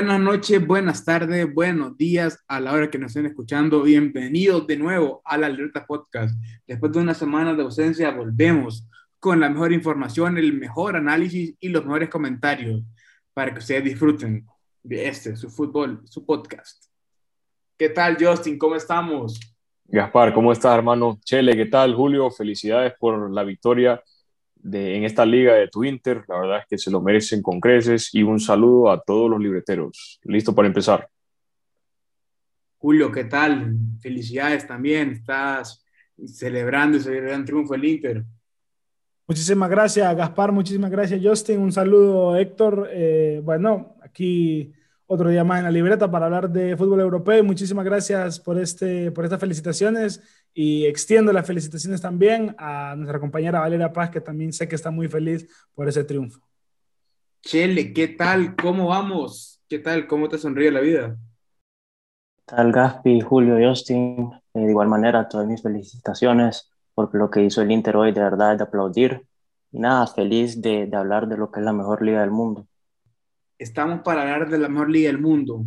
Buenas noches, buenas tardes, buenos días a la hora que nos estén escuchando. Bienvenidos de nuevo a la Alerta Podcast. Después de una semana de ausencia, volvemos con la mejor información, el mejor análisis y los mejores comentarios para que ustedes disfruten de este, su fútbol, su podcast. ¿Qué tal, Justin? ¿Cómo estamos? Gaspar, ¿cómo estás, hermano? Chele, ¿qué tal, Julio? Felicidades por la victoria en esta liga de tu Inter. La verdad es que se lo merecen con creces y un saludo a todos los libreteros. Listo para empezar. Julio, ¿qué tal? Felicidades también. Estás celebrando ese gran triunfo del Inter. Muchísimas gracias, Gaspar. Muchísimas gracias, Justin. Un saludo, Héctor. Eh, bueno, aquí otro día más en la libreta para hablar de fútbol europeo. Muchísimas gracias por, este, por estas felicitaciones y extiendo las felicitaciones también a nuestra compañera Valeria Paz, que también sé que está muy feliz por ese triunfo. Chele, ¿qué tal? ¿Cómo vamos? ¿Qué tal? ¿Cómo te sonríe la vida? ¿Qué tal, Gaspi, Julio, Justin? Eh, de igual manera, todas mis felicitaciones por lo que hizo el Inter hoy, de verdad, de aplaudir. Y nada, feliz de, de hablar de lo que es la mejor liga del mundo estamos para hablar de la mejor liga del mundo.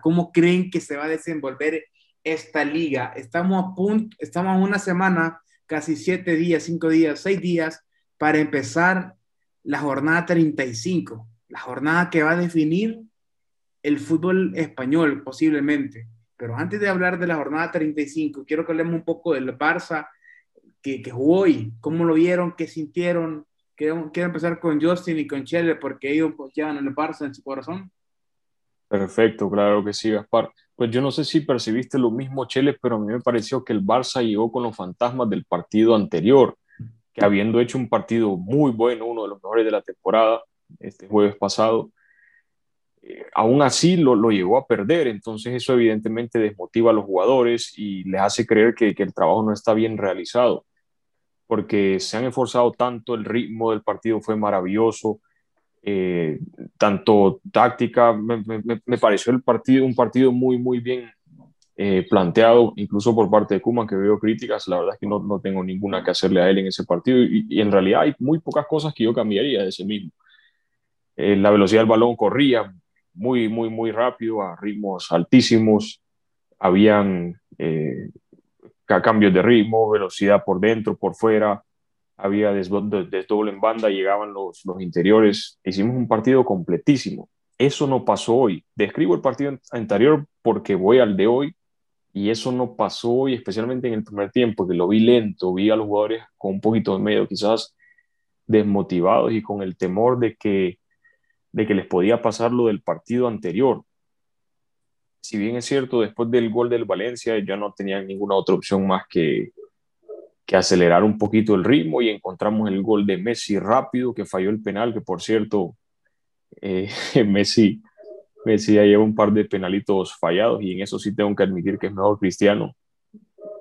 ¿Cómo creen que se va a desenvolver esta liga? Estamos a punto, estamos una semana, casi siete días, cinco días, seis días para empezar la jornada 35, la jornada que va a definir el fútbol español posiblemente. Pero antes de hablar de la jornada 35, quiero que hablemos un poco del Barça que, que jugó hoy, cómo lo vieron, qué sintieron, Quiero, empezar con Justin y con Chele porque ellos pues, llevan el Barça en su corazón. Perfecto, claro que sí, Gaspar. Pues yo no sé si percibiste lo mismo, Chele, pero a mí me pareció que el Barça llegó con los fantasmas del partido anterior, que habiendo hecho un partido muy bueno, uno de los mejores de la temporada, este jueves pasado, eh, aún así lo, lo, llegó a perder. Entonces eso evidentemente desmotiva a los jugadores y les hace creer que, que el trabajo no está bien realizado porque se han esforzado tanto, el ritmo del partido fue maravilloso, eh, tanto táctica, me, pareció el partido, un partido muy, muy bien eh, planteado, incluso por parte de Kuman, que veo críticas, la verdad es que no, no tengo ninguna que hacerle a él en ese partido, y, en realidad hay muy pocas cosas que yo cambiaría de ese mismo. Eh, la velocidad del balón corría muy, muy, muy rápido, a ritmos altísimos, habían cambios de ritmo, velocidad por dentro, por fuera, había desdoble en banda, llegaban los, los interiores, hicimos un partido completísimo. Eso no pasó hoy. Describo el partido anterior porque voy al de hoy y eso no pasó hoy, especialmente en el primer tiempo, que lo vi lento, vi a los jugadores con un poquito de medio, quizás desmotivados y con el temor de que, de que les podía pasar lo del partido anterior si bien es cierto, después del gol del Valencia ya no tenía ninguna otra opción más que, que acelerar un poquito el ritmo y encontramos el gol de Messi rápido, que falló el penal, que por cierto, eh, Messi, Messi ya lleva un par de penalitos fallados y en eso sí tengo que admitir que es mejor Cristiano,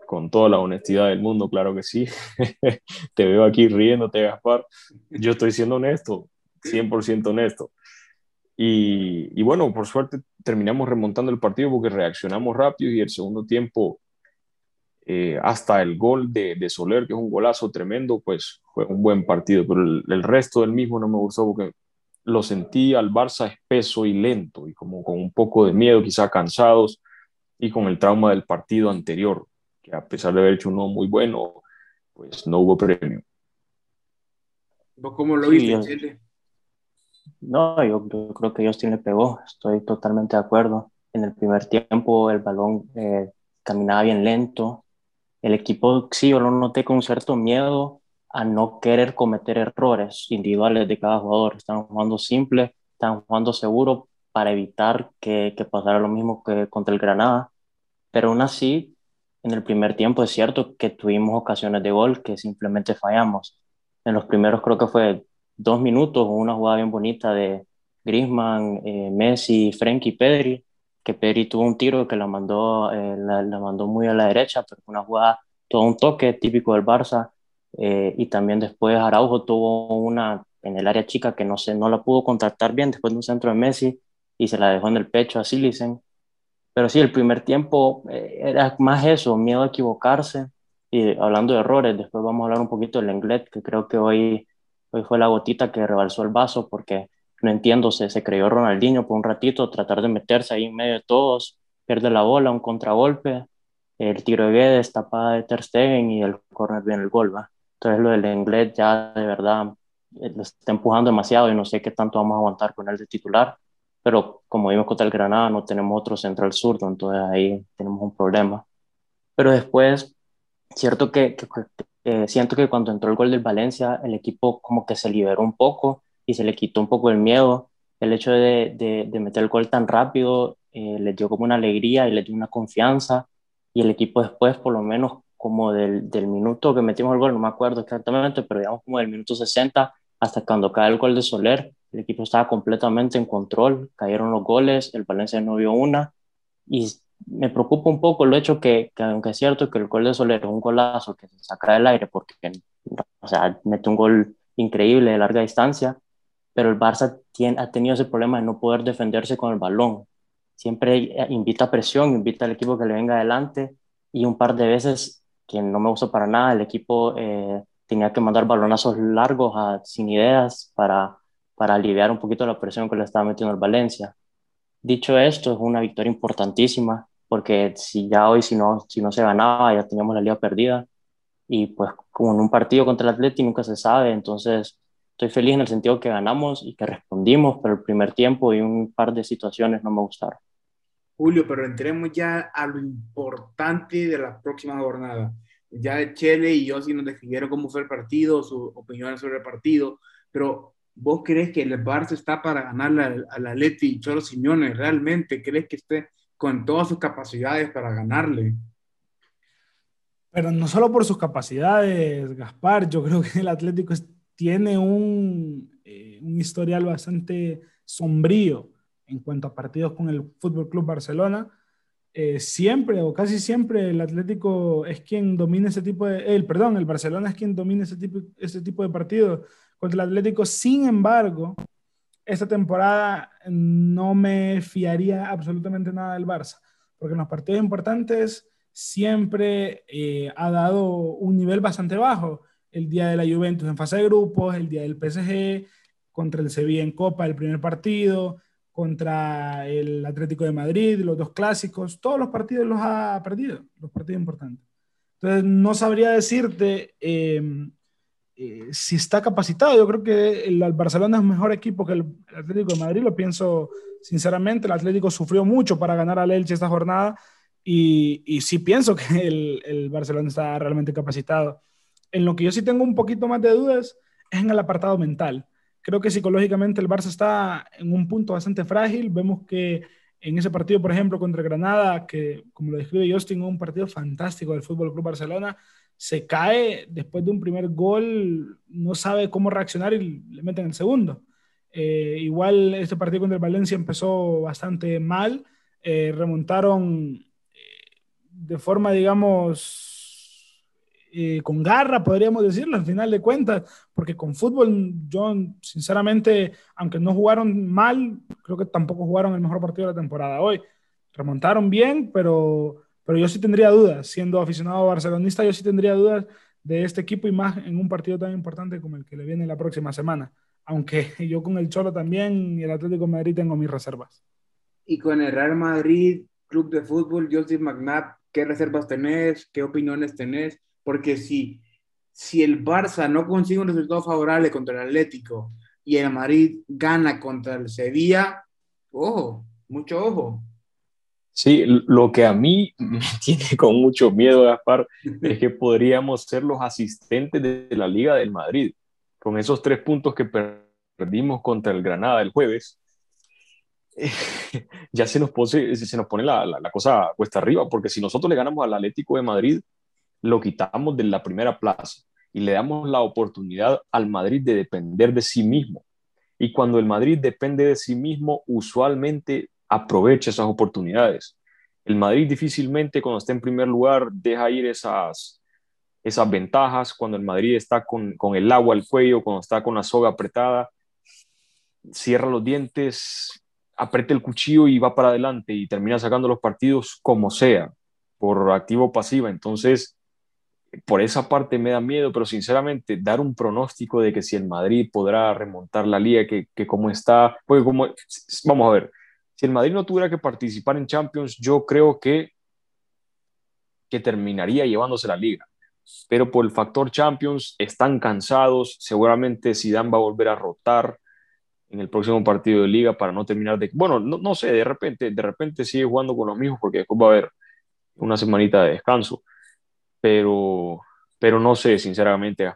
con toda la honestidad del mundo, claro que sí. Te veo aquí riéndote, Gaspar. Yo estoy siendo honesto, 100% honesto. Y, bueno, por suerte terminamos remontando el partido porque reaccionamos rápido y el segundo tiempo, eh, hasta el gol de, de, Soler, que es un golazo tremendo, pues fue un buen partido, pero el, resto del mismo no me gustó porque lo sentí al Barça espeso y lento y como con un poco de miedo, quizá cansados y con el trauma del partido anterior, que a pesar de haber hecho uno muy bueno, pues no hubo premio. cómo lo viste, no, yo, creo que Justin le pegó, estoy totalmente de acuerdo. En el primer tiempo el balón eh, caminaba bien lento. El equipo, sí, yo lo noté con cierto miedo a no querer cometer errores individuales de cada jugador. Están jugando simple, están jugando seguro para evitar que, que pasara lo mismo que contra el Granada. Pero aún así, en el primer tiempo es cierto que tuvimos ocasiones de gol que simplemente fallamos. En los primeros creo que fue dos minutos, una jugada bien bonita de Griezmann, eh, Messi, Frenkie Pedri, que Pedri tuvo un tiro que la mandó, eh, la, mandó muy a la derecha, pero una jugada, todo un toque típico del Barça, eh, y también después Araujo tuvo una en el área chica que no, se, no la pudo contactar bien después de un centro de Messi y se la dejó en el pecho a Silicen. Pero sí, el primer tiempo era más eso, miedo a equivocarse. Y hablando de errores, después vamos a hablar un poquito del Englet, que creo que hoy Hoy fue la gotita que rebalsó el vaso porque no entiendo, se, creyó Ronaldinho por un ratito, tratar de meterse ahí en medio de todos, pierde la bola, un contragolpe, el tiro de Guedes, tapada de Ter Stegen y el corner viene el gol, ¿va? Entonces lo del inglés ya de verdad eh, lo está empujando demasiado y no sé qué tanto vamos a aguantar con él de titular, pero como vimos contra el Granada no tenemos otro central zurdo, entonces ahí tenemos un problema. Pero después, cierto que siento que cuando entró el gol del Valencia, el equipo como que se liberó un poco y se le quitó un poco el miedo. El hecho de, de, meter el gol tan rápido eh, les dio como una alegría y les dio una confianza y el equipo después, por lo menos como del, del minuto que metimos el gol, no me acuerdo exactamente, pero digamos como del minuto 60 hasta cuando cae el gol de Soler, el equipo estaba completamente en control, cayeron los goles, el Valencia no vio una y me preocupa un poco el hecho que, que, aunque es cierto que el gol de Soler es un golazo que se saca del aire porque o sea, mete un gol increíble de larga distancia, pero el Barça tiene, ha tenido ese problema de no poder defenderse con el balón. Siempre invita presión, invita al equipo que le venga adelante y un par de veces, que no me gustó para nada, el equipo eh, tenía que mandar balonazos largos a, sin ideas para, para aliviar un poquito la presión que le estaba metiendo el Valencia. Dicho esto, es una victoria importantísima porque si ya hoy, si no, si no se ganaba, ya teníamos la liga perdida y pues como en un partido contra el Atleti nunca se sabe, entonces estoy feliz en el sentido que ganamos y que respondimos, pero el primer tiempo y un par de situaciones no me gustaron. Julio, pero entremos ya a lo importante de la próxima jornada. Ya Chele y Yossi nos describieron cómo fue el partido, sus opiniones sobre el partido, pero ¿vos crees que el Barça está para ganarle al Atleti y Cholo Simeone? ¿Realmente crees que esté con todas sus capacidades para ganarle? Pero no solo por sus capacidades, Gaspar, yo creo que el Atlético tiene un, eh, un historial bastante sombrío en cuanto a partidos con el Fútbol Club Barcelona. Eh, siempre o casi siempre el Atlético es quien domina ese tipo de, el perdón, el Barcelona es quien domina ese tipo, ese tipo de partidos contra el Atlético. Sin embargo, esta temporada no me fiaría absolutamente nada del Barça, porque en los partidos importantes siempre eh, ha dado un nivel bastante bajo. El día de la Juventus en fase de grupos, el día del PSG, contra el Sevilla en Copa, el primer partido, contra el Atlético de Madrid, los dos clásicos, todos los partidos los ha perdido, los partidos importantes. Entonces, no sabría decirte eh, eh, si está capacitado. Yo creo que el, Barcelona es mejor equipo que el, Atlético de Madrid, lo pienso sinceramente. El Atlético sufrió mucho para ganar al Elche esta jornada y, y sí pienso que el, el, Barcelona está realmente capacitado. En lo que yo sí tengo un poquito más de dudas es en el apartado mental. Creo que psicológicamente el Barça está en un punto bastante frágil. Vemos que en ese partido, por ejemplo, contra Granada, que como lo describe Justin, un partido fantástico del Fútbol Club Barcelona, se cae después de un primer gol, no sabe cómo reaccionar y le meten el segundo. Eh, igual este partido contra el Valencia empezó bastante mal, eh, remontaron eh, de forma, digamos, con garra, podríamos decirlo, al final de cuentas, porque con fútbol, yo sinceramente, aunque no jugaron mal, creo que tampoco jugaron el mejor partido de la temporada hoy. Remontaron bien, pero pero yo sí tendría dudas, siendo aficionado barcelonista, yo sí tendría dudas de este equipo y más en un partido tan importante como el que le viene la próxima semana. Aunque yo con el Cholo también y el Atlético de Madrid tengo mis reservas. Y con el Real Madrid, Club de Fútbol, Joseph Magnat, ¿qué reservas tenés? ¿Qué opiniones tenés? Porque si, si el Barça no consigue un resultado favorable contra el Atlético y el Madrid gana contra el Sevilla, ojo, mucho ojo. Sí, lo que a mí me tiene con mucho miedo, Gaspar, es que podríamos ser los asistentes de la Liga del Madrid. Con esos tres puntos que perdimos contra el Granada el jueves, ya se nos, pone, se nos pone la, la, cosa cuesta arriba, porque si nosotros le ganamos al Atlético de Madrid, lo quitamos de la primera plaza y le damos la oportunidad al Madrid de depender de sí mismo. Y cuando el Madrid depende de sí mismo, usualmente aprovecha esas oportunidades. El Madrid difícilmente cuando está en primer lugar deja ir esas, esas ventajas, cuando el Madrid está con, con el agua al cuello, cuando está con la soga apretada, cierra los dientes, aprieta el cuchillo y va para adelante y termina sacando los partidos como sea, por activo o pasiva. Entonces, por esa parte me da miedo, pero sinceramente dar un pronóstico de que si el Madrid podrá remontar la liga, que, que como está, pues como, vamos a ver, si el Madrid no tuviera que participar en Champions, yo creo que, que terminaría llevándose la liga. Pero por el factor Champions están cansados, seguramente Zidane va a volver a rotar en el próximo partido de liga para no terminar de, bueno, no, no sé, de repente, de repente sigue jugando con los mismos porque después va a haber una semanita de descanso pero, pero no sé, sinceramente,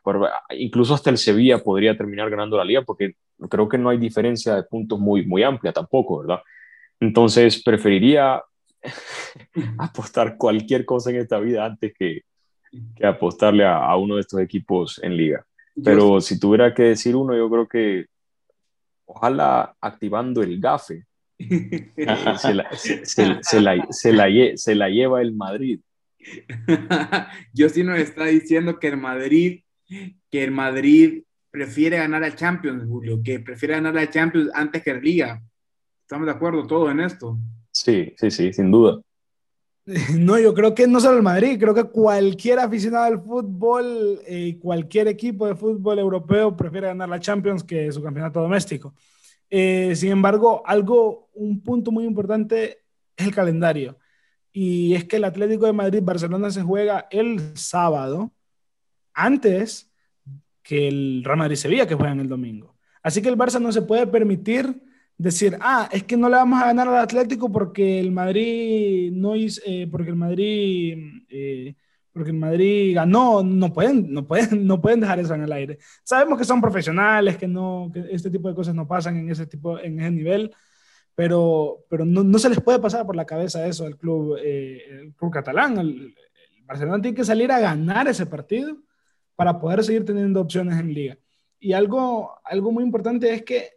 Incluso hasta el Sevilla podría terminar ganando la liga porque creo que no hay diferencia de puntos muy, muy amplia tampoco, ¿verdad? Entonces, preferiría apostar cualquier cosa en esta vida antes que, que apostarle a, uno de estos equipos en liga. Pero si tuviera que decir uno, yo creo que ojalá activando el GAFE se, la, se la lleva el Madrid. sí nos está diciendo que el Madrid, que el Madrid prefiere ganar a Champions, Julio, que prefiere ganar a Champions antes que la Liga. ¿Estamos de acuerdo todos en esto? Sí, sí, sí, sin duda. No, yo creo que no solo el Madrid, creo que cualquier aficionado al fútbol y eh, cualquier equipo de fútbol europeo prefiere ganar la Champions que su campeonato doméstico. Eh, sin embargo, algo, un punto muy importante es el calendario y es que el Atlético de Madrid-Barcelona se juega el sábado antes que el Real Madrid-Sevilla que juegan el domingo. Así que el Barça no se puede permitir decir, ah, es que no le vamos a ganar al Atlético porque el Madrid no hizo, eh, porque el Madrid, eh, porque el Madrid ganó, no pueden, no pueden, no pueden dejar eso en el aire. Sabemos que son profesionales, que no, que este tipo de cosas no pasan en ese tipo, en ese nivel, pero, pero no, no, se les puede pasar por la cabeza eso al club, eh, el club catalán. El, Barcelona tiene que salir a ganar ese partido para poder seguir teniendo opciones en liga. Y algo, algo muy importante es que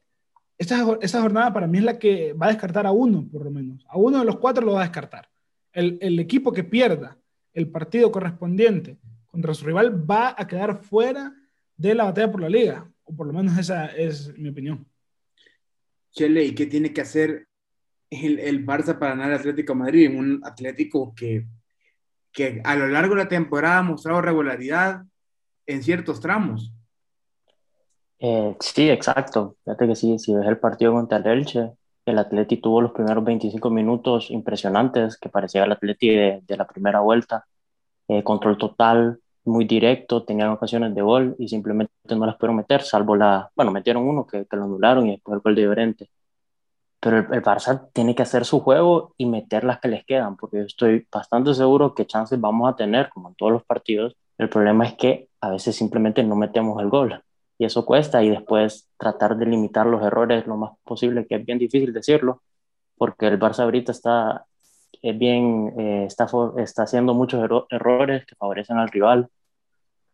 esta, esta jornada para mí es la que va a descartar a uno, por lo menos. A uno de los cuatro lo va a descartar. El, el equipo que pierda el partido correspondiente contra su rival va a quedar fuera de la batalla por la liga, o por lo menos esa es mi opinión. Chele, ¿y qué tiene que hacer el, el Barça para ganar al Atlético de Madrid? Un Atlético que, que a lo largo de la temporada ha mostrado regularidad en ciertos tramos. Eh, sí, exacto. Fíjate que sí, si ves el partido contra el Elche, el Atleti tuvo los primeros 25 minutos impresionantes, que parecía el Atleti de, de la primera vuelta. Eh, control total, muy directo, tenían ocasiones de gol y simplemente no las pudieron meter, salvo la, bueno, metieron uno que, que lo anularon y después el gol de Llorente. Pero el, el, Barça tiene que hacer su juego y meter las que les quedan, porque yo estoy bastante seguro que chances vamos a tener, como en todos los partidos. El problema es que a veces simplemente no metemos el gol y eso cuesta y después tratar de limitar los errores lo más posible, que es bien difícil decirlo, porque el Barça ahorita está es bien, eh, está, está haciendo muchos errores que favorecen al rival.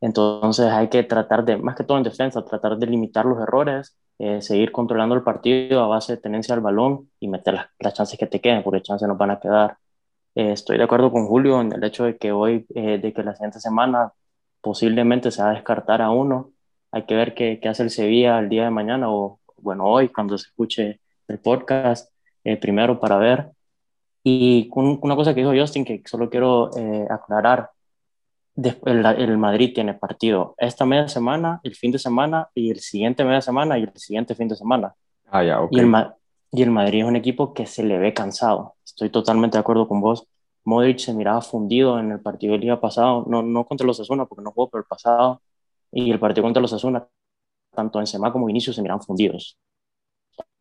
Entonces hay que tratar de, más que todo en defensa, tratar de limitar los errores, eh, seguir controlando el partido a base de tenencia al balón y meter las, las chances que te queden, porque chances nos van a quedar. Eh, estoy de acuerdo con Julio en el hecho de que hoy, de que la siguiente semana posiblemente se va a descartar a uno. Hay que ver qué, qué hace el Sevilla el día de mañana o, bueno, hoy cuando se escuche el podcast, primero para ver y una cosa que dijo Justin, que solo quiero eh, aclarar, el, el, Madrid tiene partido esta media semana, el fin de semana, y el siguiente media semana y el siguiente fin de semana. Ah, ya, y, el, y el Madrid es un equipo que se le ve cansado. Estoy totalmente de acuerdo con vos. Modric se miraba fundido en el partido del día pasado, no, no contra los Asuna, porque no jugó, pero el pasado, y el partido contra los Asuna, tanto en Semana como Inicio se miraban fundidos.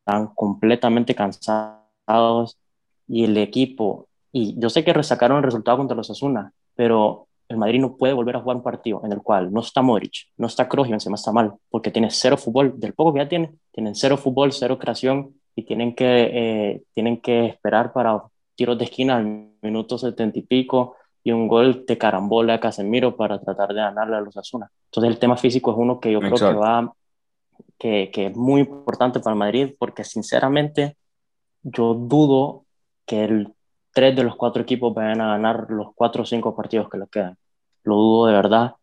Están completamente cansados y el equipo, y yo sé que resacaron el resultado contra los Asuna, pero el Madrid no puede volver a jugar un partido en el cual no está Modric, no está Kroos y encima está mal, porque tiene cero fútbol, del poco que ya tiene, tienen cero fútbol, cero creación y tienen que, eh, tienen que esperar para tiros de esquina al minuto setenta y pico y un gol de carambola a Casemiro para tratar de ganarle a los Asuna. Entonces el tema físico es uno que yo creo que va, que, que es muy importante para el Madrid, porque sinceramente yo dudo que el, tres de los cuatro equipos vayan a ganar los cuatro o cinco partidos que les quedan. Lo dudo de verdad.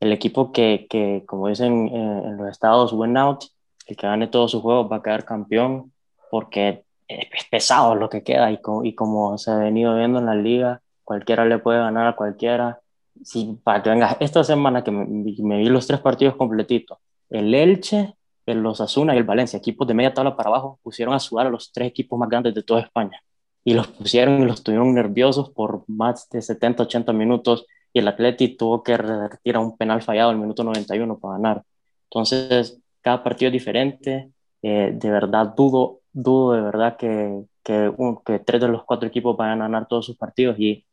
El equipo que, que como dicen eh, en los estados, win out, el que gane todos sus juegos va a quedar campeón porque es, pesado lo que queda y, y como se ha venido viendo en la liga, cualquiera le puede ganar a cualquiera Sí, para que vengas, esta semana que me, me, vi los tres partidos completitos, el Elche, el Osasuna y el Valencia, equipos de media tabla para abajo, pusieron a sudar a los tres equipos más grandes de toda España. Y los pusieron y los tuvieron nerviosos por más de 70, 80 minutos y el Atleti tuvo que revertir a un penal fallado al minuto 91 para ganar. Entonces, cada partido es diferente. Eh, de verdad, dudo, dudo de verdad que, que, que tres de los cuatro equipos vayan a ganar todos sus partidos y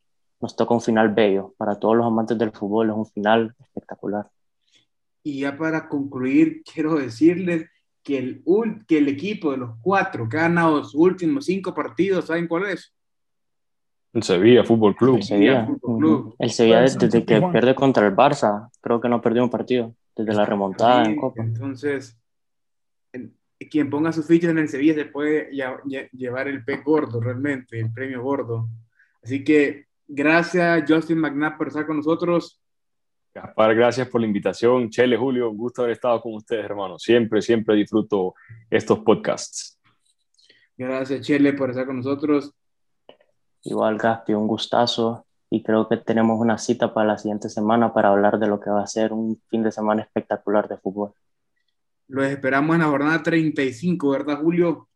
nos toca un final bello. Para todos los amantes del fútbol es un final espectacular. Y ya para concluir, quiero decirles que el, que el equipo de los cuatro que ha ganado los últimos cinco partidos, ¿saben cuál es? El Sevilla Fútbol Club. El Sevilla, el Sevilla desde, que pierde contra el Barça, creo que no perdió un partido, desde la remontada en Copa. Entonces, quien ponga sus fichas en el Sevilla se puede llevar el P gordo, realmente, el premio gordo. Así que gracias, Justin McNabb, por estar con nosotros. Gaspar, gracias por la invitación. Chele, Julio, un gusto haber estado con ustedes, hermanos. Siempre, siempre disfruto estos podcasts. Gracias, Chele, por estar con nosotros. Igual, Gaspi, un gustazo. Y creo que tenemos una cita para la siguiente semana para hablar de lo que va a ser un fin de semana espectacular de fútbol. Los esperamos en la jornada 35, ¿verdad, Julio?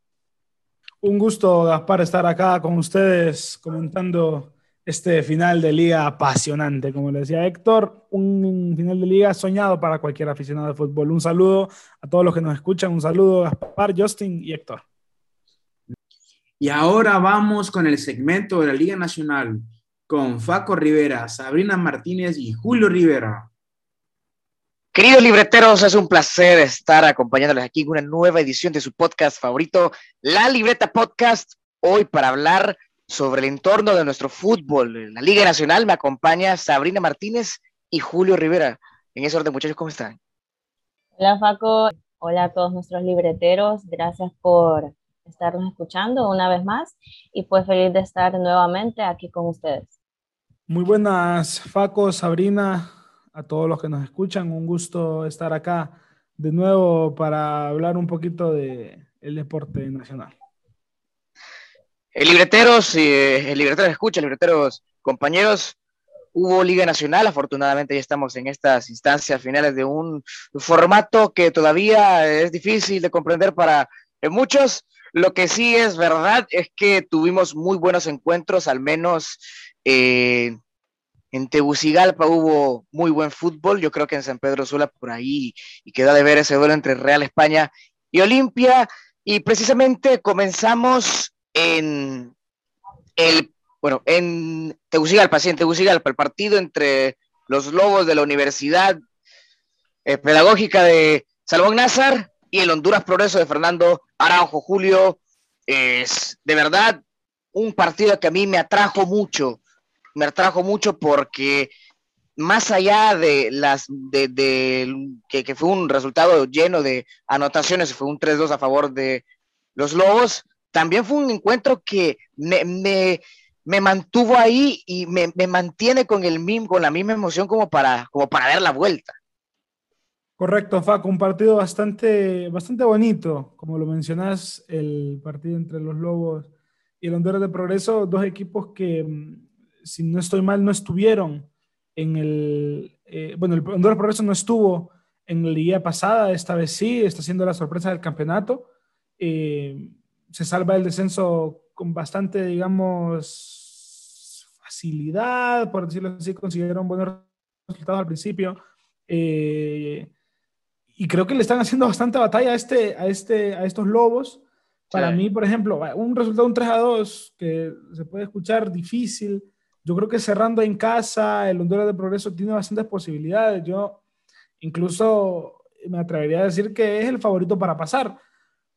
Un gusto, Gaspar, estar acá con ustedes comentando este final de liga apasionante, como le decía Héctor, un final de liga soñado para cualquier aficionado de fútbol. Un saludo a todos los que nos escuchan, un saludo a Gaspar, Justin y Héctor. Y ahora vamos con el segmento de la Liga Nacional con Faco Rivera, Sabrina Martínez y Julio Rivera. Queridos libreteros, es un placer estar acompañándoles aquí en una nueva edición de su podcast favorito, La Libreta Podcast, hoy para hablar sobre el entorno de nuestro fútbol. En la Liga Nacional me acompaña Sabrina Martínez y Julio Rivera. En ese orden, muchachos, ¿cómo están? Hola, Faco. Hola a todos nuestros libreteros. Gracias por estarnos escuchando una vez más y pues feliz de estar nuevamente aquí con ustedes. Muy buenas, Faco, Sabrina, a todos los que nos escuchan. Un gusto estar acá de nuevo para hablar un poquito de el deporte nacional. El libreteros, eh, el libretero escucha, libreteros compañeros, hubo Liga Nacional, afortunadamente ya estamos en estas instancias finales de un formato que todavía es difícil de comprender para muchos, lo que sí es verdad es que tuvimos muy buenos encuentros, al menos eh, en Tegucigalpa hubo muy buen fútbol. Yo creo que en San Pedro Sula por ahí y queda de ver ese duelo entre Real España y Olimpia. Y precisamente comenzamos en el, bueno, en Tegucigalpa, sí, en Tegucigalpa, el partido entre los Lobos de la Universidad eh, Pedagógica de Salomón Nazar y el Honduras Progreso de Fernando Araujo Julio. Es de verdad un partido que a mí me atrajo mucho, me atrajo mucho porque más allá de las de, que, fue un resultado lleno de anotaciones, fue un 3-2 a favor de los Lobos, también fue un encuentro que me, me, mantuvo ahí y me, me, mantiene con, el, con la misma emoción como para, como para dar la vuelta. Correcto, Faco, un partido bastante, bastante bonito, como lo mencionas, el partido entre los Lobos y el Honduras de Progreso, dos equipos que, mm, si no estoy mal, no estuvieron en el, eh, bueno, el Honduras de Progreso no estuvo en la liga pasada, esta vez sí, está siendo la sorpresa del campeonato, eh, se salva el descenso con bastante, digamos, facilidad, por decirlo así, consiguieron buenos resultados al principio. Eh, y creo que le están haciendo bastante batalla a, este, a, este, a estos lobos. Para mí, por ejemplo, un resultado un 3 a 2 que se puede escuchar difícil. Yo creo que cerrando en casa, el Honduras de Progreso tiene bastantes posibilidades. Yo incluso me atrevería a decir que es el favorito para pasar,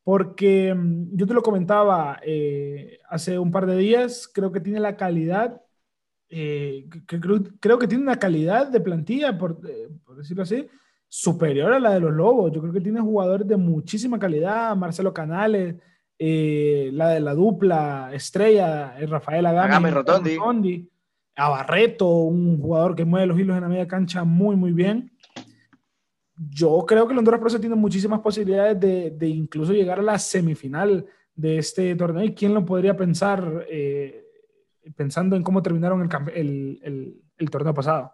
porque mm, yo te lo comentaba eh, hace un par de días, creo que tiene la calidad, eh, que, creo, creo, que tiene una calidad de plantilla, por, eh, por decirlo así, superior a la de los Lobos. Yo creo que tiene jugadores de muchísima calidad, Marcelo Canales, la de la dupla estrella, Rafael Agami, Rotondi. a Barreto, un jugador que mueve los hilos en la media cancha muy, muy bien. Yo creo que el Honduras Pro tiene muchísimas posibilidades de, de, incluso llegar a la semifinal de este torneo. ¿Y quién lo podría pensar eh, pensando en cómo terminaron el, el, torneo pasado?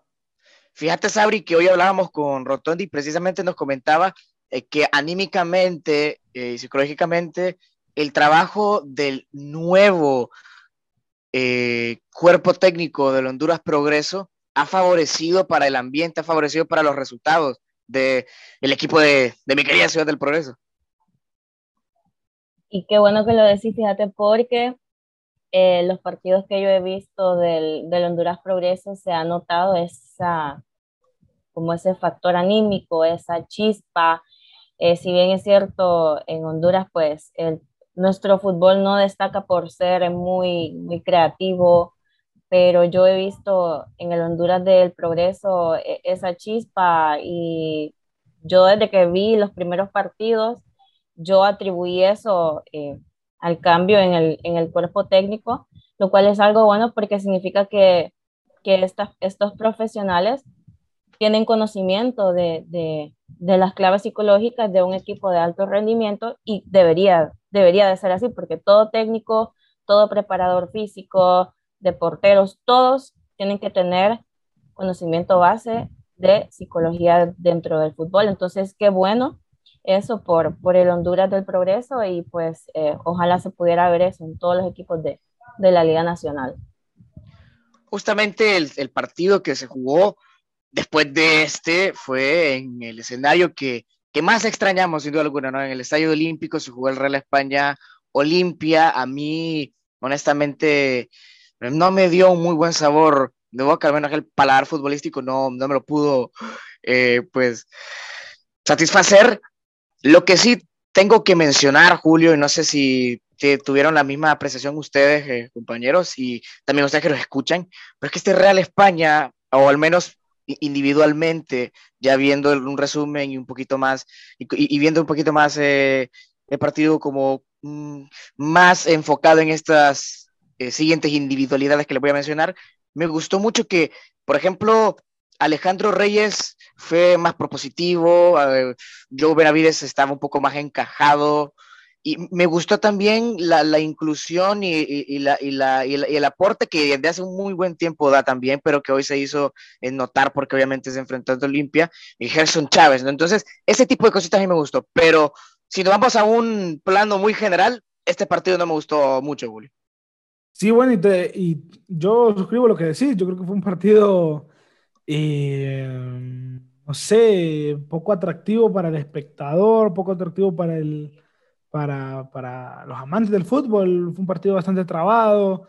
Fíjate, Sabri, que hoy hablábamos con Rotondi y precisamente nos comentaba eh, que anímicamente y psicológicamente el trabajo del nuevo cuerpo técnico del Honduras Progreso ha favorecido para el ambiente, ha favorecido para los resultados del equipo de, de mi querida Ciudad del Progreso. Y qué bueno que lo decís, fíjate, porque eh, los partidos que yo he visto del, del, Honduras Progreso se ha notado esa, como ese factor anímico, esa chispa. Eh, si bien es cierto, en Honduras, pues el, nuestro fútbol no destaca por ser muy, muy creativo, pero yo he visto en el Honduras del Progreso e, esa chispa y yo desde que vi los primeros partidos, yo atribuí eso eh, al cambio en el, en el, cuerpo técnico, lo cual es algo bueno porque significa que, que estos profesionales tienen conocimiento de, de, de, las claves psicológicas de un equipo de alto rendimiento y debería, debería de ser así porque todo técnico, todo preparador físico, de porteros, todos tienen que tener conocimiento base de psicología dentro del fútbol. Entonces, qué bueno eso por, por el Honduras del Progreso y pues eh, ojalá se pudiera ver eso en todos los equipos de, de la Liga Nacional. Justamente el, partido que se jugó después de este fue en el escenario que, que más extrañamos, sin duda alguna, ¿no? En el Estadio Olímpico se jugó el Real España Olimpia. A mí, honestamente, no me dio un muy buen sabor de boca, al menos el paladar futbolístico no, no me lo pudo, eh, pues, satisfacer. Lo que sí tengo que mencionar, Julio, y no sé si tuvieron la misma apreciación ustedes, eh, compañeros, y también ustedes que los escuchan, pero es que este Real España, o al menos individualmente, ya viendo un resumen y un poquito más, y, y viendo un poquito más eh, el partido como mm, más enfocado en estas eh, siguientes individualidades que le voy a mencionar, me gustó mucho que, por ejemplo, Alejandro Reyes fue más propositivo, eh, Joe Benavides estaba un poco más encajado, y me gustó también la, la inclusión y, y, y, la, y, el aporte que desde hace un muy buen tiempo da también, pero que hoy se hizo notar porque obviamente se enfrentó a Olimpia y Gerson Chávez, ¿no? Entonces, ese tipo de cositas a mí me gustó, pero si nos vamos a un plano muy general, este partido no me gustó mucho, Julio. Sí, bueno, y, yo suscribo lo que decís. Yo creo que fue un partido, eh, no sé, poco atractivo para el espectador, poco atractivo para, el, para, para los amantes del fútbol. Fue un partido bastante trabado.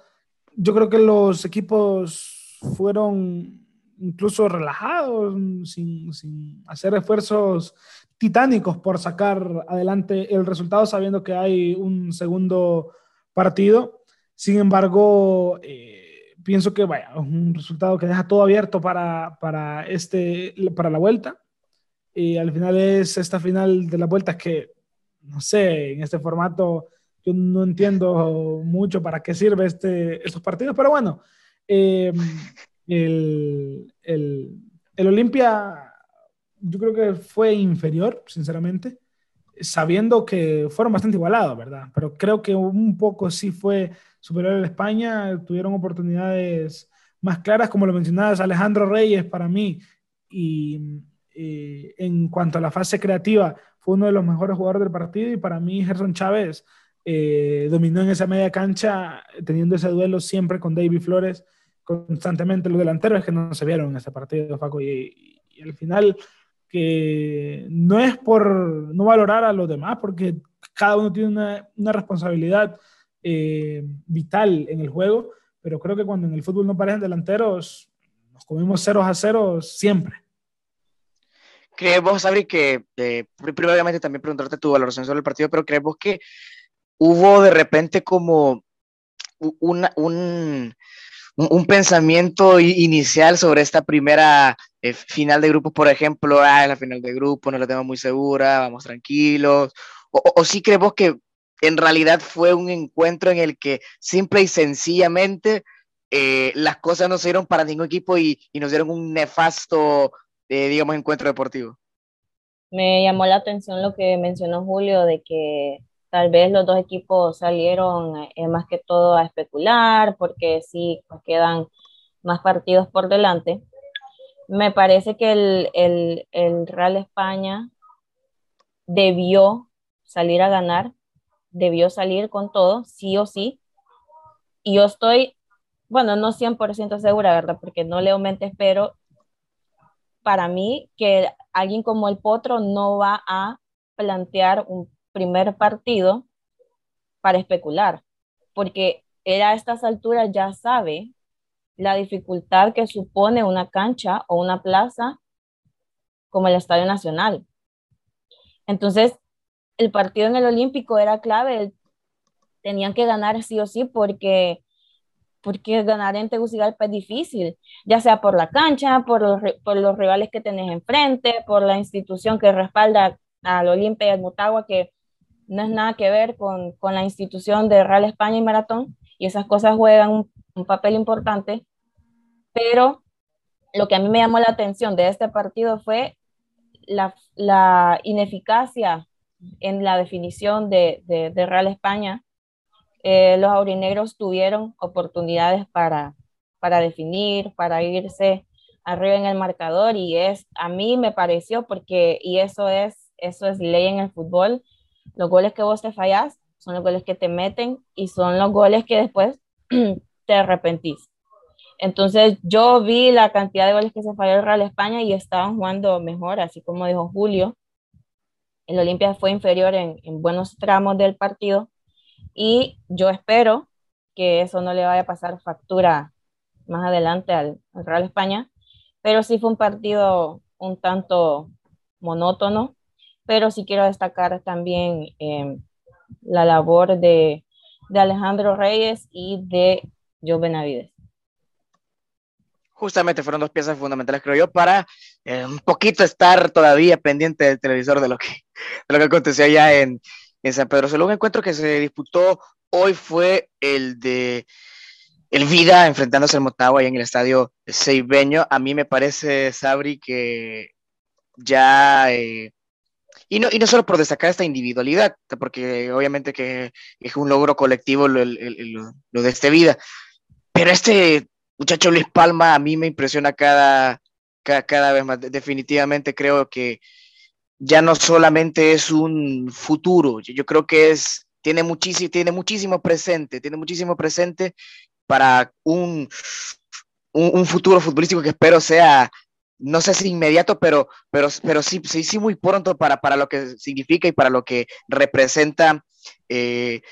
Yo creo que los equipos fueron incluso relajados, sin, sin hacer esfuerzos titánicos por sacar adelante el resultado, sabiendo que hay un segundo partido. Sin embargo, eh, pienso que vaya, es un resultado que deja todo abierto para, para, este, para la vuelta. Y al final es esta final de la vuelta que, no sé, en este formato yo no entiendo mucho para qué sirve este, estos partidos, pero bueno, eh, el, el, el Olimpia yo creo que fue inferior, sinceramente, sabiendo que fueron bastante igualados, ¿verdad? Pero creo que un poco sí fue superior a España, tuvieron oportunidades más claras, como lo mencionabas, Alejandro Reyes para mí, y eh, en cuanto a la fase creativa, fue uno de los mejores jugadores del partido, y para mí Gerson Chávez eh, dominó en esa media cancha, teniendo ese duelo siempre con David Flores, constantemente los delanteros que no se vieron en ese partido, Faco, y, y al final que no es por no valorar a los demás, porque cada uno tiene una responsabilidad eh, vital en el juego, pero creo que cuando en el fútbol no parecen delanteros, nos comemos ceros a ceros siempre. Creemos, Sabri, que eh, primeramente también preguntarte tu valoración sobre el partido, pero creemos que hubo de repente como una, un, un pensamiento inicial sobre esta primera eh, final de grupos, por ejemplo, ah, la final de grupo, no la tengo muy segura, vamos tranquilos, o, o, sí creemos que en realidad fue un encuentro en el que simple y sencillamente eh, las cosas no se dieron para ningún equipo y, nos dieron un nefasto, eh, digamos, encuentro deportivo. Me llamó la atención lo que mencionó Julio de que tal vez los dos equipos salieron eh, más que todo a especular porque sí pues quedan más partidos por delante. Me parece que el, el, el Real España debió salir a ganar, debió salir con todo, sí o sí. Y yo estoy, bueno, no 100% segura, ¿verdad? Porque no leo mentes, pero para mí que alguien como el Potro no va a plantear un primer partido para especular, porque él a estas alturas ya sabe la dificultad que supone una cancha o una plaza como el Estadio Nacional. Entonces, el partido en el Olímpico era clave, tenían que ganar sí o sí porque porque ganar en Tegucigalpa es difícil, ya sea por la cancha, por los, por los rivales que tenés enfrente, por la institución que respalda al Olimpia y al Motagua, que no es nada que ver con, con, la institución de Real España y Maratón, y esas cosas juegan un, papel importante, pero lo que a mí me llamó la atención de este partido fue la ineficacia en la definición de, de, de Real España eh, los aurinegros tuvieron oportunidades para, para definir, para irse arriba en el marcador y es, a mí me pareció porque, y eso es, eso es ley en el fútbol, los goles que vos te fallás son los goles que te meten y son los goles que después te arrepentís. Entonces yo vi la cantidad de goles que se falló el Real España y estaban jugando mejor, así como dijo Julio. El Olimpia fue inferior en, en buenos tramos del partido, y yo espero que eso no le vaya a pasar factura más adelante al, Real España, pero sí fue un partido un tanto monótono, pero sí quiero destacar también em, la labor de, de, Alejandro Reyes y de Joe Benavides. Justamente fueron dos piezas fundamentales, creo yo, para eh, un poquito estar todavía pendiente del televisor de lo que, de lo que aconteció allá en, en San Pedro Solo un encuentro que se disputó hoy fue el de el Vida enfrentándose al Motagua ahí en el estadio Seibeño. A mí me parece, Sabri, que ya... Eh, y, no, y no solo por destacar esta individualidad, porque obviamente que es un logro colectivo lo, lo de este Vida, pero este muchacho Luis Palma a mí me impresiona cada, cada, cada vez más. Definitivamente creo que ya no solamente es un futuro, yo creo que es, tiene, muchísimo, tiene presente, tiene muchísimo presente para un, un, futuro futbolístico que espero sea, no sé si inmediato, pero, pero, pero sí, sí, sí muy pronto para, para lo que significa y para lo que representa. Eh,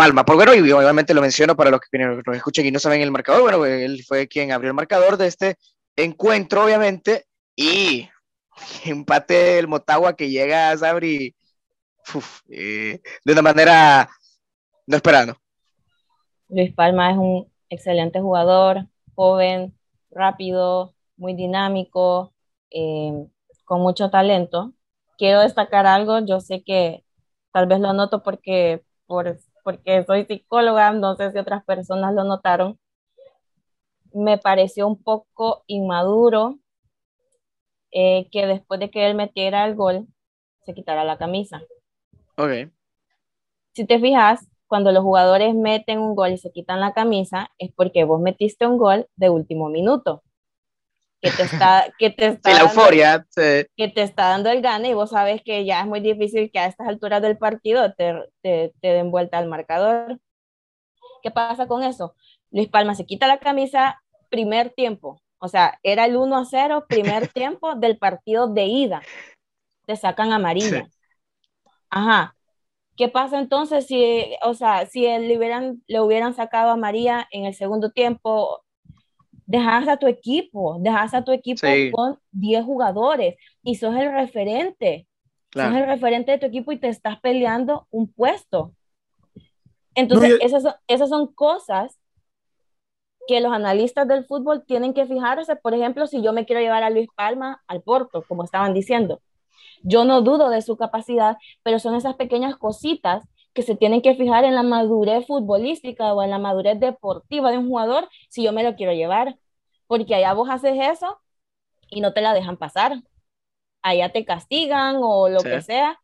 Palma. Por bueno, y obviamente lo menciono para los que nos escuchan y no saben el marcador. Bueno, él fue quien abrió el marcador de este encuentro, obviamente, y empate el Motagua que llega a Sabri eh, de una manera no esperando. Luis Palma es un excelente jugador, joven, rápido, muy dinámico, eh, con mucho talento. Quiero destacar algo, yo sé que tal vez lo noto porque, por, porque soy psicóloga, no sé si otras personas lo notaron. Me pareció un poco inmaduro eh, que después de que él metiera el gol, se quitara la camisa. Ok. Si te fijas, cuando los jugadores meten un gol y se quitan la camisa, es porque vos metiste un gol de último minuto. Que te está, que te está la dando, euforia. Que te está dando el gane y vos sabes que ya es muy difícil que a estas alturas del partido te, te, te den vuelta al marcador. ¿Qué pasa con eso? Luis Palma se quita la camisa primer tiempo, o sea, era el 1 a 0, primer tiempo del partido de ida. Te sacan a María. Ajá. ¿Qué pasa entonces si, o sea, si le hubieran, le hubieran sacado a María en el segundo tiempo? Dejas a tu equipo, dejas a tu equipo con 10 jugadores y sos el referente. Sos el referente de tu equipo y te estás peleando un puesto. Entonces, esas, esas son cosas que los analistas del fútbol tienen que fijarse, por ejemplo, si yo me quiero llevar a Luis Palma al Porto, como estaban diciendo. Yo no dudo de su capacidad, pero son esas pequeñas cositas que se tienen que fijar en la madurez futbolística o en la madurez deportiva de un jugador si yo me lo quiero llevar. Porque allá vos haces eso y no te la dejan pasar. Allá te castigan o lo que sea,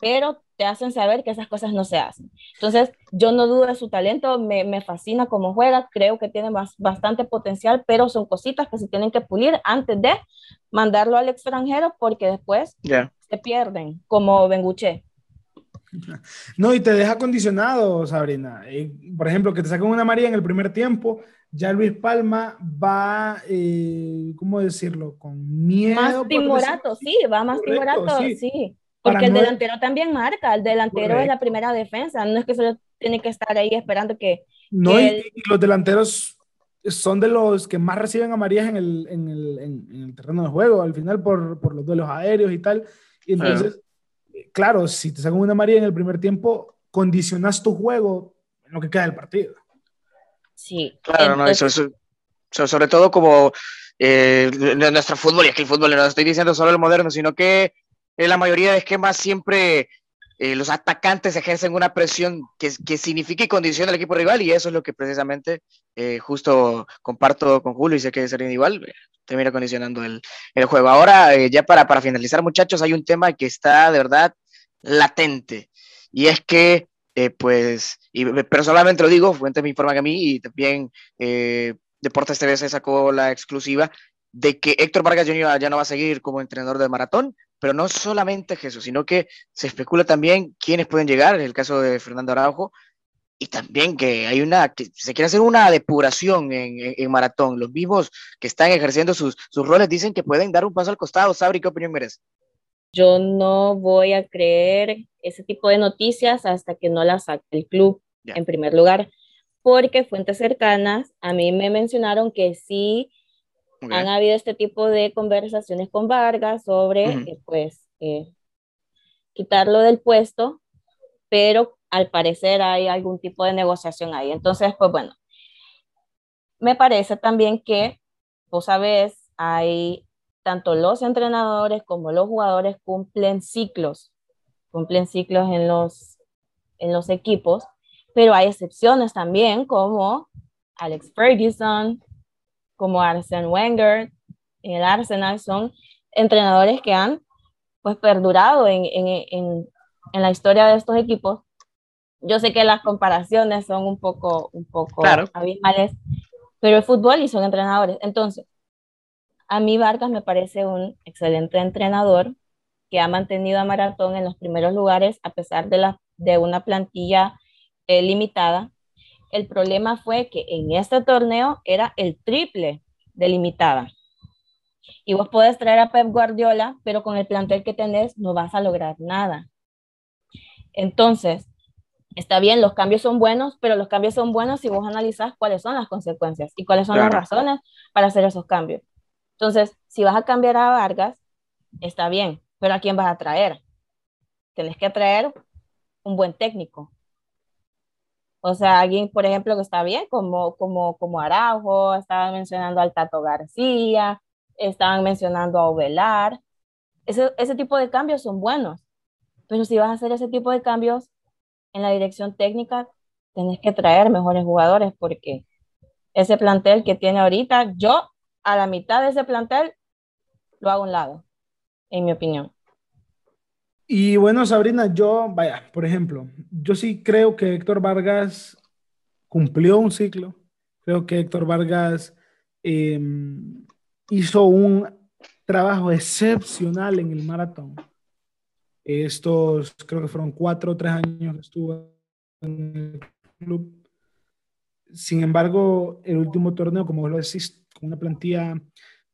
pero te hacen saber que esas cosas no se hacen. Entonces, yo no dudo de su talento, me, me fascina cómo juega, creo que tiene bastante potencial, pero son cositas que se tienen que pulir antes de mandarlo al extranjero porque después se pierden, como Benguche. No, y te deja condicionado, Sabrina. por ejemplo, que te saquen una María en el primer tiempo, ya Luis Palma va, eh, ¿cómo decirlo? Con miedo. Más timorato, sí, va más timorato, sí. Porque el delantero también marca, el delantero es la primera defensa, no es que solo tiene que estar ahí esperando que... No, y, los delanteros son de los que más reciben amarillas en el, en el, en, el terreno de juego, al final por, por, los duelos aéreos y tal. Y entonces, claro, si te sacan una amarilla en el primer tiempo, condicionas tu juego en lo que queda del partido. Sí. Claro, no, eso, eso, sobre todo como eh, nuestro fútbol, y es que el fútbol no estoy diciendo solo el moderno, sino que en la mayoría de esquemas siempre eh, los atacantes ejercen una presión que, que significa y condiciona al equipo rival y eso es lo que precisamente eh, justo comparto con Julio y sé que sería igual, eh, termina condicionando el, el juego. Ahora, ya para, para finalizar muchachos, hay un tema que está de verdad latente y es que pues, y personalmente lo digo, Fuentes me informa que a mí y también Deportes TV se sacó la exclusiva de que Héctor Vargas Jr. ya no va a seguir como entrenador de maratón, pero no solamente Jesús, sino que se especula también quiénes pueden llegar, en el caso de Fernando Araujo, y también que hay una, que se quiere hacer una depuración en, en, maratón. Los mismos que están ejerciendo sus, sus, roles dicen que pueden dar un paso al costado. Sabri, ¿qué opinión merece? Yo no voy a creer ese tipo de noticias hasta que no las saque el club, en primer lugar, porque fuentes cercanas a mí me mencionaron que sí han habido este tipo de conversaciones con Vargas sobre, eh, pues, eh, quitarlo del puesto, pero al parecer hay algún tipo de negociación ahí. Entonces, pues bueno, me parece también que, vos sabés, hay tanto los entrenadores como los jugadores cumplen ciclos, cumplen ciclos en los, en los equipos, pero hay excepciones también como Alex Ferguson, como Arsene Wenger, el Arsenal, son entrenadores que han pues perdurado en, en, en, en, la historia de estos equipos. Yo sé que las comparaciones son un poco, un poco abismales, pero el fútbol y son entrenadores. Entonces, a mí Vargas me parece un excelente entrenador que ha mantenido a Maratón en los primeros lugares a pesar de, la, de una plantilla eh, limitada el problema fue que en este torneo era el triple de limitada. Y vos podés traer a Pep Guardiola, pero con el plantel que tenés no vas a lograr nada. Entonces, está bien, los cambios son buenos, pero los cambios son buenos si vos analizás cuáles son las consecuencias y cuáles son las razones para hacer esos cambios. Entonces, si vas a cambiar a Vargas, está bien, pero ¿a quién vas a traer? Tenés que traer un buen técnico, o sea, alguien, por ejemplo, que está bien, como, como, como Araujo, estaban mencionando al Tato García, estaban mencionando a Ovelar. Ese, ese tipo de cambios son buenos. Pero si vas a hacer ese tipo de cambios en la dirección técnica, tenés que traer mejores jugadores porque ese plantel que tiene ahorita, yo a la mitad de ese plantel lo hago a un lado, en mi opinión. Y bueno, Sabrina, yo, vaya, por ejemplo, yo sí creo que Héctor Vargas cumplió un ciclo. Creo que Héctor Vargas em, hizo un trabajo excepcional en el maratón. Estos, creo que fueron cuatro o tres años que estuvo en el club. Sin embargo, el último torneo, como lo decís, con una plantilla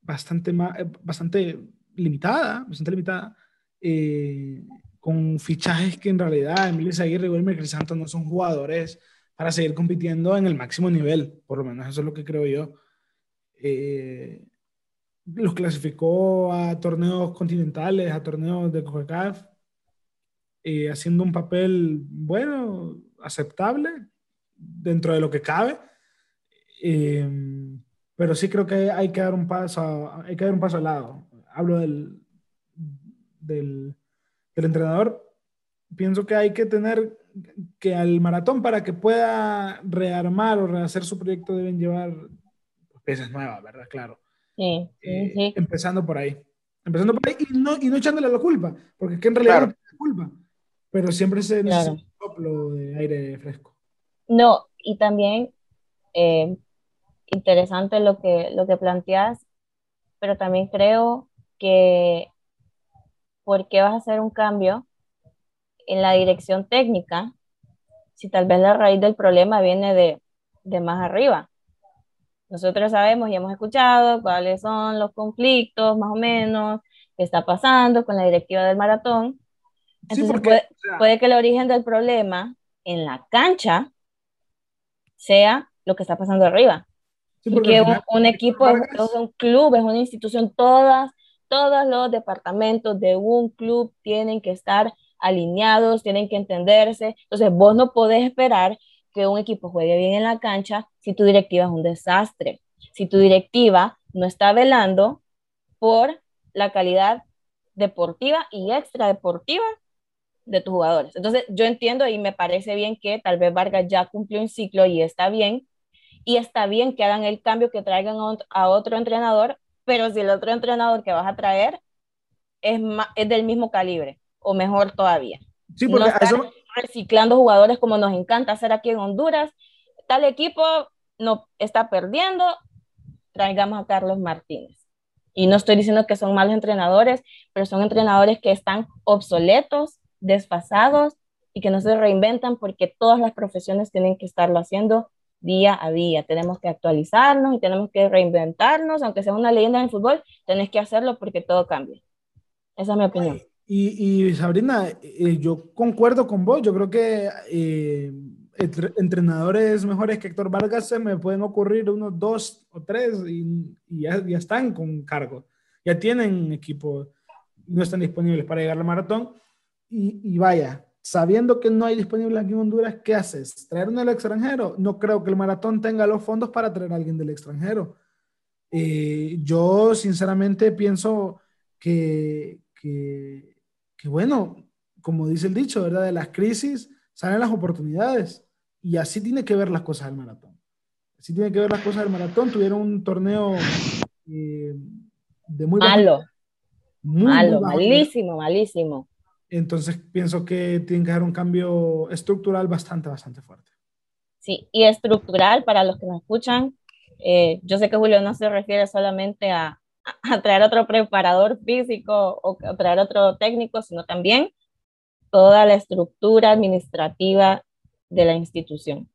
bastante, eh, bastante limitada, bastante limitada, eh, con fichajes que en realidad Emilio Aguirre y Wilmer Crisanto no son jugadores para seguir compitiendo en el máximo nivel, por lo menos eso es lo que creo yo. Eh, los clasificó a torneos continentales, a torneos de CONCACAF, eh, haciendo un papel bueno, aceptable, dentro de lo que cabe. pero sí creo que hay que dar un paso, hay que dar un paso al lado. Hablo del, del, entrenador, pienso que hay que tener que al maratón para que pueda rearmar o rehacer su proyecto deben llevar piezas nuevas, ¿verdad? Claro. Sí, eh, Empezando por ahí. Empezando por ahí y no, y no echándole la culpa, porque que en realidad no tiene culpa. Pero siempre se necesita un soplo de aire fresco. No, y también eh, interesante lo que, lo que planteas, pero también creo que ¿por qué vas a hacer un cambio en la dirección técnica si tal vez la raíz del problema viene de, de más arriba? Nosotros sabemos y hemos escuchado cuáles son los conflictos, más o menos, qué está pasando con la directiva del maratón. Entonces puede, que el origen del problema en la cancha sea lo que está pasando arriba. porque, un, equipo es, un club, es una institución, todas, todos los departamentos de un club tienen que estar alineados, tienen que entenderse. Entonces, vos no podés esperar que un equipo juegue bien en la cancha si tu directiva es un desastre, si tu directiva no está velando por la calidad deportiva y extra deportiva de tus jugadores. Entonces, yo entiendo y me parece bien que tal vez Vargas ya cumplió un ciclo y está bien, y está bien que hagan el cambio, que traigan a otro entrenador, pero si el otro entrenador que vas a traer es, es del mismo calibre o mejor todavía. Sí, porque eso, reciclando jugadores como nos encanta hacer aquí en Honduras. Tal equipo no está perdiendo, traigamos a Carlos Martínez. Y no estoy diciendo que son malos entrenadores, pero son entrenadores que están obsoletos, desfasados y que no se reinventan porque todas las profesiones tienen que estarlo haciendo día a día. Tenemos que actualizarnos y tenemos que reinventarnos, aunque sea una leyenda en el fútbol, tenés que hacerlo porque todo cambia. Esa es mi opinión. Y, Sabrina, eh, yo concuerdo con vos, yo creo que eh, entrenadores mejores que Héctor Vargas se me pueden ocurrir unos dos o tres y, ya, están con cargo, ya tienen equipo, no están disponibles para llegar al maratón y, vaya, sabiendo que no hay disponible aquí en Honduras, ¿qué haces? ¿Traer uno del extranjero? No creo que el maratón tenga los fondos para traer a alguien del extranjero. Eh, yo sinceramente pienso que, que que bueno, como dice el dicho, ¿verdad? De las crisis salen las oportunidades. Y así tiene que ver las cosas del maratón. Así tiene que ver las cosas del maratón. Tuvieron un torneo eh, de muy malo. malo, malísimo, malísimo. Entonces pienso que tiene que haber un cambio estructural bastante, bastante fuerte. Sí, y estructural para los que nos escuchan. Eh, yo sé que Julio no se refiere solamente a, a traer otro preparador físico o a traer otro técnico, sino también toda la estructura administrativa de la institución.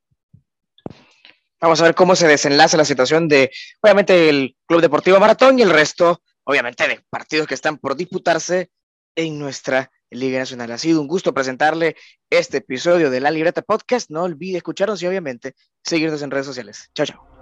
Vamos a ver cómo se desenlaza la situación de, obviamente, el Club Deportivo Maratón y el resto, obviamente, de partidos que están por disputarse en nuestra Liga Nacional. Ha sido un gusto presentarle este episodio de La Libreta Podcast. No olvide escucharnos y, obviamente, seguirnos en redes sociales. Chao, chao.